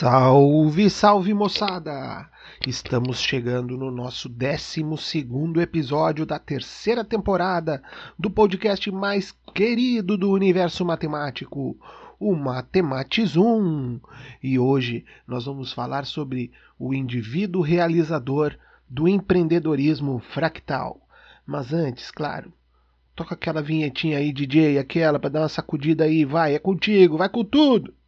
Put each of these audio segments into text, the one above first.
Salve, salve moçada! Estamos chegando no nosso 12 episódio da terceira temporada do podcast mais querido do universo matemático, o Matematizum. E hoje nós vamos falar sobre o indivíduo realizador do empreendedorismo fractal. Mas antes, claro, toca aquela vinhetinha aí, DJ, aquela para dar uma sacudida aí, vai, é contigo, vai com tudo!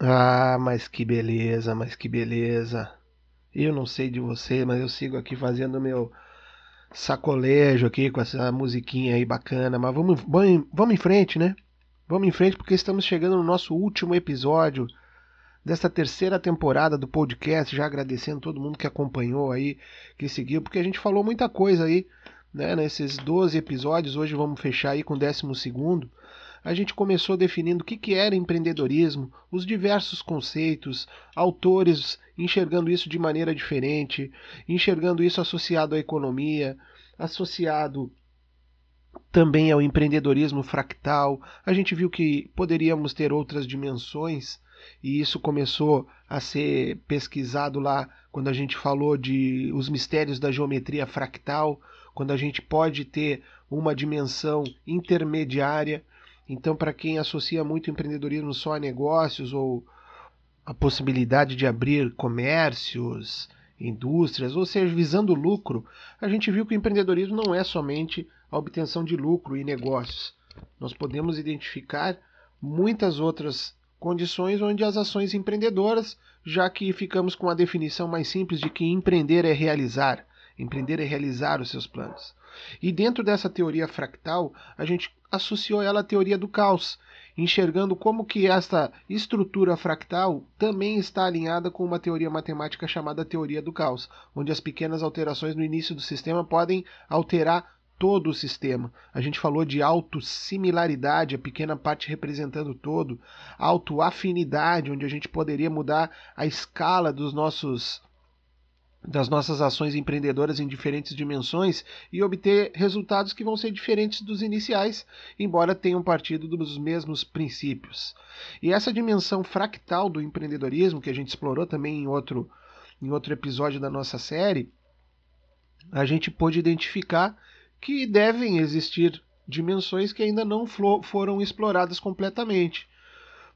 Ah, mas que beleza, mas que beleza. Eu não sei de você, mas eu sigo aqui fazendo meu sacolejo aqui com essa musiquinha aí bacana. Mas vamos, vamos, vamos em frente, né? Vamos em frente porque estamos chegando no nosso último episódio desta terceira temporada do podcast. Já agradecendo todo mundo que acompanhou aí, que seguiu, porque a gente falou muita coisa aí, né? Nesses 12 episódios. Hoje vamos fechar aí com o décimo segundo a gente começou definindo o que, que era empreendedorismo, os diversos conceitos, autores enxergando isso de maneira diferente, enxergando isso associado à economia, associado também ao empreendedorismo fractal. A gente viu que poderíamos ter outras dimensões e isso começou a ser pesquisado lá quando a gente falou de os mistérios da geometria fractal, quando a gente pode ter uma dimensão intermediária então, para quem associa muito empreendedorismo só a negócios ou a possibilidade de abrir comércios, indústrias, ou seja, visando lucro, a gente viu que o empreendedorismo não é somente a obtenção de lucro e negócios. Nós podemos identificar muitas outras condições onde as ações empreendedoras, já que ficamos com a definição mais simples de que empreender é realizar, empreender é realizar os seus planos. E dentro dessa teoria fractal, a gente associou ela à teoria do caos, enxergando como que esta estrutura fractal também está alinhada com uma teoria matemática chamada teoria do caos, onde as pequenas alterações no início do sistema podem alterar todo o sistema. A gente falou de autossimilaridade, a pequena parte representando todo, autoafinidade, onde a gente poderia mudar a escala dos nossos das nossas ações empreendedoras em diferentes dimensões e obter resultados que vão ser diferentes dos iniciais, embora tenham partido dos mesmos princípios. E essa dimensão fractal do empreendedorismo, que a gente explorou também em outro, em outro episódio da nossa série, a gente pôde identificar que devem existir dimensões que ainda não foram exploradas completamente.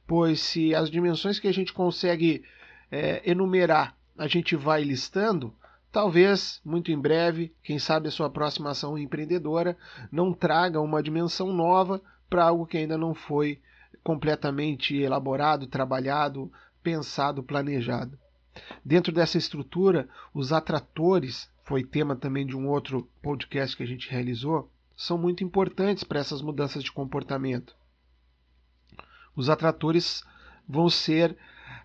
Pois se as dimensões que a gente consegue é, enumerar a gente vai listando. Talvez, muito em breve, quem sabe a sua próxima ação empreendedora não traga uma dimensão nova para algo que ainda não foi completamente elaborado, trabalhado, pensado, planejado. Dentro dessa estrutura, os atratores, foi tema também de um outro podcast que a gente realizou, são muito importantes para essas mudanças de comportamento. Os atratores vão ser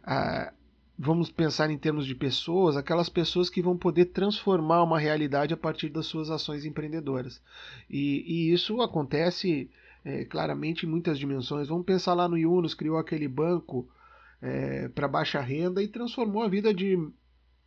ah, vamos pensar em termos de pessoas, aquelas pessoas que vão poder transformar uma realidade a partir das suas ações empreendedoras. E, e isso acontece é, claramente em muitas dimensões. Vamos pensar lá no Yunus, criou aquele banco é, para baixa renda e transformou a vida de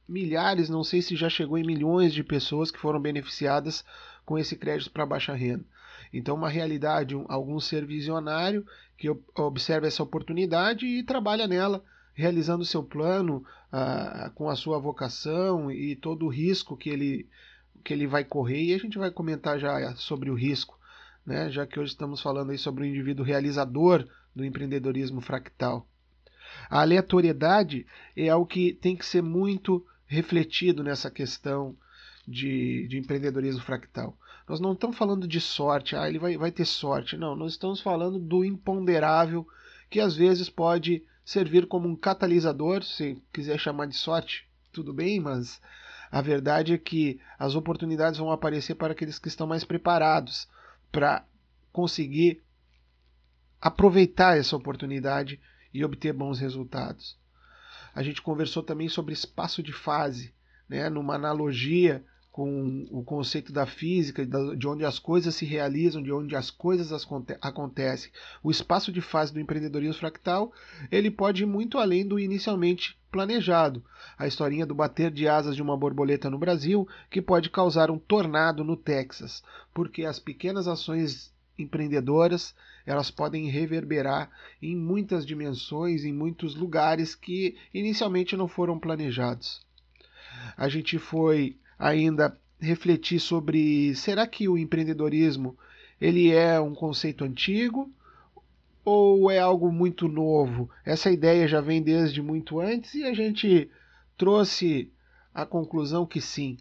milhares, não sei se já chegou em milhões de pessoas que foram beneficiadas com esse crédito para baixa renda. Então, uma realidade, um, algum ser visionário que observa essa oportunidade e trabalha nela realizando seu plano ah, com a sua vocação e todo o risco que ele, que ele vai correr. E a gente vai comentar já sobre o risco, né? já que hoje estamos falando aí sobre o indivíduo realizador do empreendedorismo fractal. A aleatoriedade é algo que tem que ser muito refletido nessa questão de, de, empreendedorismo fractal. Nós não estamos falando de sorte, ah, ele vai, vai ter sorte. Não, nós estamos falando do imponderável que às vezes pode servir como um catalisador, se quiser chamar de sorte, tudo bem, mas a verdade é que as oportunidades vão aparecer para aqueles que estão mais preparados para conseguir aproveitar essa oportunidade e obter bons resultados. A gente conversou também sobre espaço de fase, né, numa analogia com o conceito da física, de onde as coisas se realizam, de onde as coisas acontecem. O espaço de fase do empreendedorismo fractal, ele pode ir muito além do inicialmente planejado. A historinha do bater de asas de uma borboleta no Brasil, que pode causar um tornado no Texas, porque as pequenas ações empreendedoras, elas podem reverberar em muitas dimensões, em muitos lugares que inicialmente não foram planejados. A gente foi ainda refletir sobre será que o empreendedorismo ele é um conceito antigo ou é algo muito novo? Essa ideia já vem desde muito antes e a gente trouxe a conclusão que sim,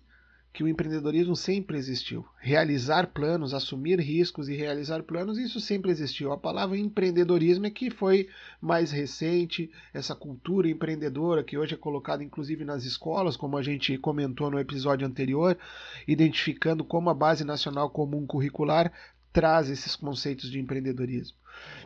que o empreendedorismo sempre existiu. Realizar planos, assumir riscos e realizar planos, isso sempre existiu. A palavra empreendedorismo é que foi mais recente, essa cultura empreendedora que hoje é colocada inclusive nas escolas, como a gente comentou no episódio anterior, identificando como a Base Nacional Comum Curricular traz esses conceitos de empreendedorismo.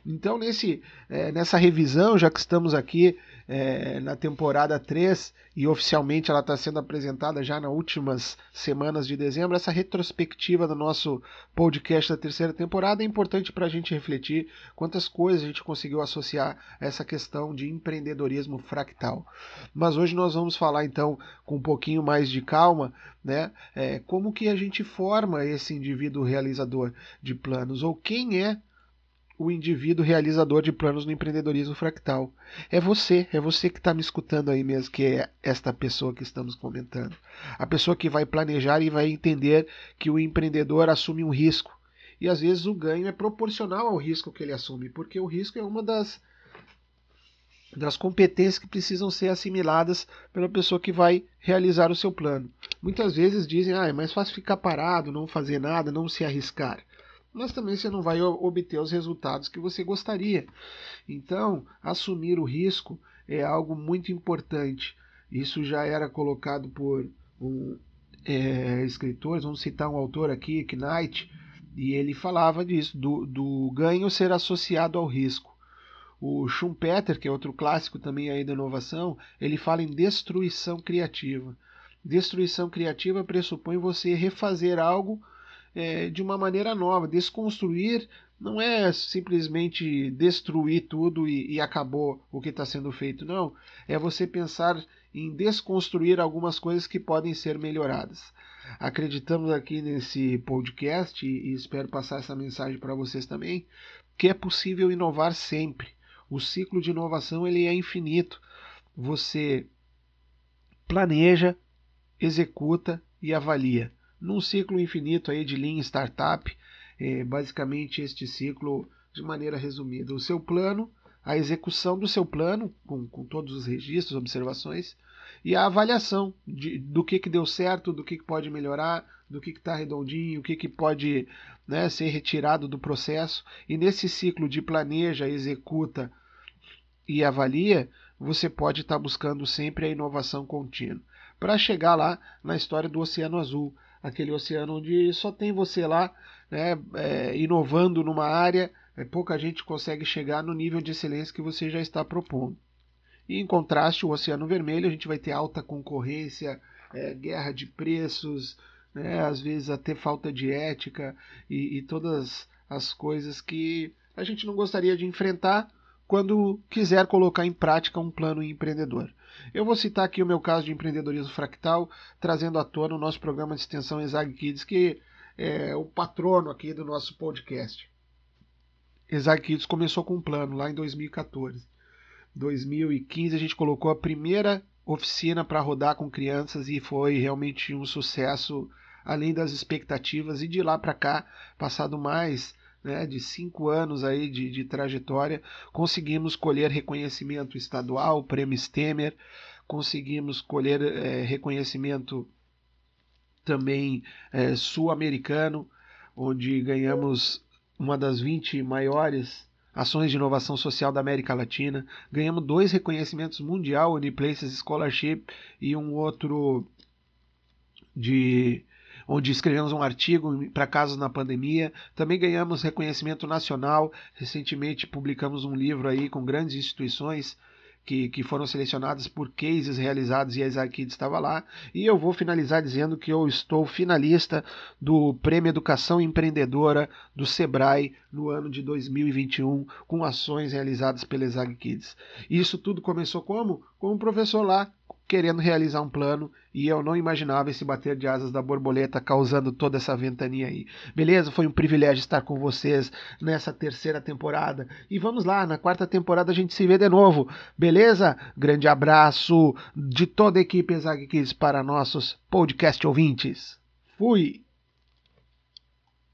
Então, nesse, é, nessa revisão, já que estamos aqui é, na temporada 3 e oficialmente ela está sendo apresentada já nas últimas semanas de dezembro, essa retrospectiva do nosso podcast da terceira temporada é importante para a gente refletir quantas coisas a gente conseguiu associar a essa questão de empreendedorismo fractal. Mas hoje nós vamos falar então com um pouquinho mais de calma, né, é, como que a gente forma esse indivíduo realizador de planos? Ou quem é o indivíduo realizador de planos no empreendedorismo fractal. É você, é você que está me escutando aí mesmo, que é esta pessoa que estamos comentando. A pessoa que vai planejar e vai entender que o empreendedor assume um risco. E às vezes o ganho é proporcional ao risco que ele assume, porque o risco é uma das, das competências que precisam ser assimiladas pela pessoa que vai realizar o seu plano. Muitas vezes dizem, ah, é mais fácil ficar parado, não fazer nada, não se arriscar mas também você não vai obter os resultados que você gostaria. Então, assumir o risco é algo muito importante. Isso já era colocado por um é, escritores, vamos citar um autor aqui, Knight, e ele falava disso, do, do ganho ser associado ao risco. O Schumpeter, que é outro clássico também aí da inovação, ele fala em destruição criativa. Destruição criativa pressupõe você refazer algo é, de uma maneira nova. Desconstruir não é simplesmente destruir tudo e, e acabou o que está sendo feito, não. É você pensar em desconstruir algumas coisas que podem ser melhoradas. Acreditamos aqui nesse podcast e, espero passar essa mensagem para vocês também, que é possível inovar sempre. O ciclo de inovação ele é infinito. Você planeja, executa e avalia num ciclo infinito aí de Lean Startup, é basicamente este ciclo de maneira resumida. O seu plano, a execução do seu plano, com, com todos os registros, observações, e a avaliação de, do que, que deu certo, do que, que pode melhorar, do que está redondinho, o que, que pode né, ser retirado do processo. E nesse ciclo de planeja, executa e avalia, você pode estar tá buscando sempre a inovação contínua. Para chegar lá na história do Oceano Azul, aquele oceano onde só tem você lá, né, é, inovando numa área, é, pouca gente consegue chegar no nível de excelência que você já está propondo. E em contraste, o Oceano Vermelho, a gente vai ter alta concorrência, é, guerra de preços, né, às vezes até falta de ética e, e todas as coisas que a gente não gostaria de enfrentar quando quiser colocar em prática um plano empreendedor. Eu vou citar aqui o meu caso de empreendedorismo fractal, trazendo à tona o nosso programa de extensão Exag Kids, que é o patrono aqui do nosso podcast. Exag Kids começou com um plano lá em 2014. 2015 a gente colocou a primeira oficina para rodar com crianças e foi realmente um sucesso além das expectativas e de lá para cá, passado mais né, de cinco anos aí de, de trajetória, conseguimos colher reconhecimento estadual, prêmio Stemer, conseguimos colher é, reconhecimento também é, sul-americano, onde ganhamos uma das 20 maiores ações de inovação social da América Latina. Ganhamos dois reconhecimentos mundial, Uniplaces Scholarship e um outro de onde escrevemos um artigo para casos na pandemia. Também ganhamos reconhecimento nacional. Recentemente publicamos um livro aí com grandes instituições que, que foram selecionadas por cases realizados e a Isaac estava lá. E eu vou finalizar dizendo que eu estou finalista do Prêmio Educação Empreendedora do Sebrae no ano de 2021, com ações realizadas pela Isaac Kids. Isso tudo começou como? Com um professor lá querendo realizar um plano e eu não imaginava esse bater de asas da borboleta causando toda essa ventania aí. Beleza? Foi um privilégio estar com vocês nessa terceira temporada. E vamos lá, na quarta temporada a gente se vê de novo. Beleza? Grande abraço de toda a equipe Exag Kids para nossos podcast ouvintes. Fui!